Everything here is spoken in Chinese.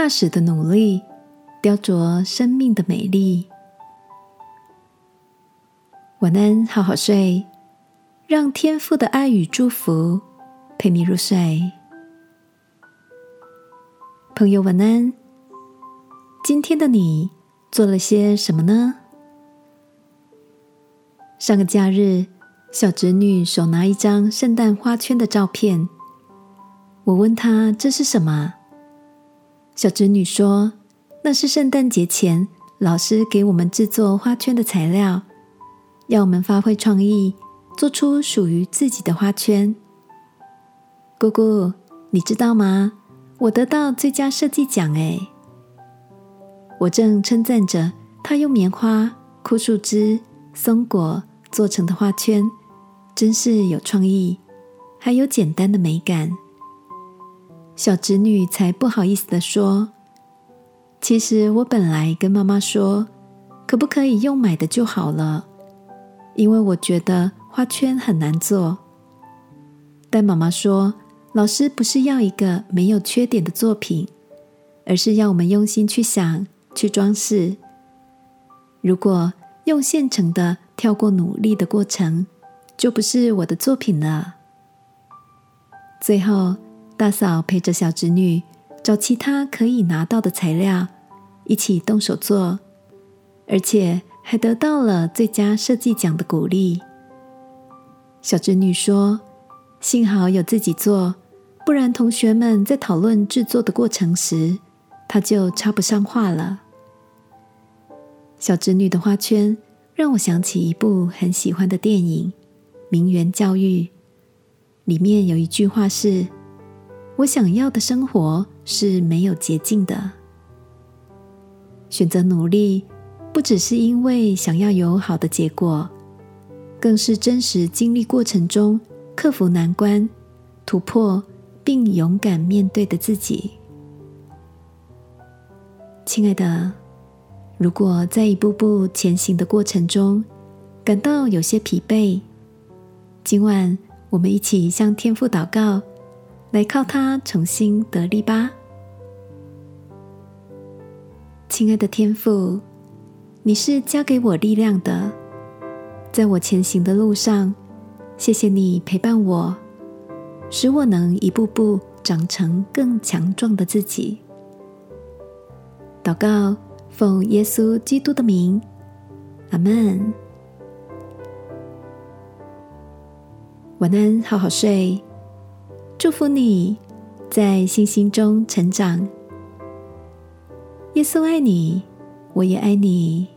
踏实的努力，雕琢生命的美丽。晚安，好好睡，让天父的爱与祝福陪你入睡。朋友，晚安。今天的你做了些什么呢？上个假日，小侄女手拿一张圣诞花圈的照片，我问她这是什么？小侄女说：“那是圣诞节前老师给我们制作花圈的材料。”要我们发挥创意，做出属于自己的花圈。姑姑，你知道吗？我得到最佳设计奖诶！我正称赞着他用棉花、枯树枝、松果做成的花圈，真是有创意，还有简单的美感。小侄女才不好意思的说：“其实我本来跟妈妈说，可不可以用买的就好了。”因为我觉得花圈很难做，但妈妈说，老师不是要一个没有缺点的作品，而是要我们用心去想、去装饰。如果用现成的跳过努力的过程，就不是我的作品了。最后，大嫂陪着小侄女找其他可以拿到的材料，一起动手做，而且。还得到了最佳设计奖的鼓励。小侄女说：“幸好有自己做，不然同学们在讨论制作的过程时，她就插不上话了。”小侄女的花圈让我想起一部很喜欢的电影《名媛教育》，里面有一句话是：“我想要的生活是没有捷径的，选择努力。”不只是因为想要有好的结果，更是真实经历过程中克服难关、突破并勇敢面对的自己。亲爱的，如果在一步步前行的过程中感到有些疲惫，今晚我们一起向天父祷告，来靠他重新得力吧。亲爱的天父。你是教给我力量的，在我前行的路上，谢谢你陪伴我，使我能一步步长成更强壮的自己。祷告，奉耶稣基督的名，阿门。晚安，好好睡，祝福你在信心中成长。耶稣爱你。我也爱你。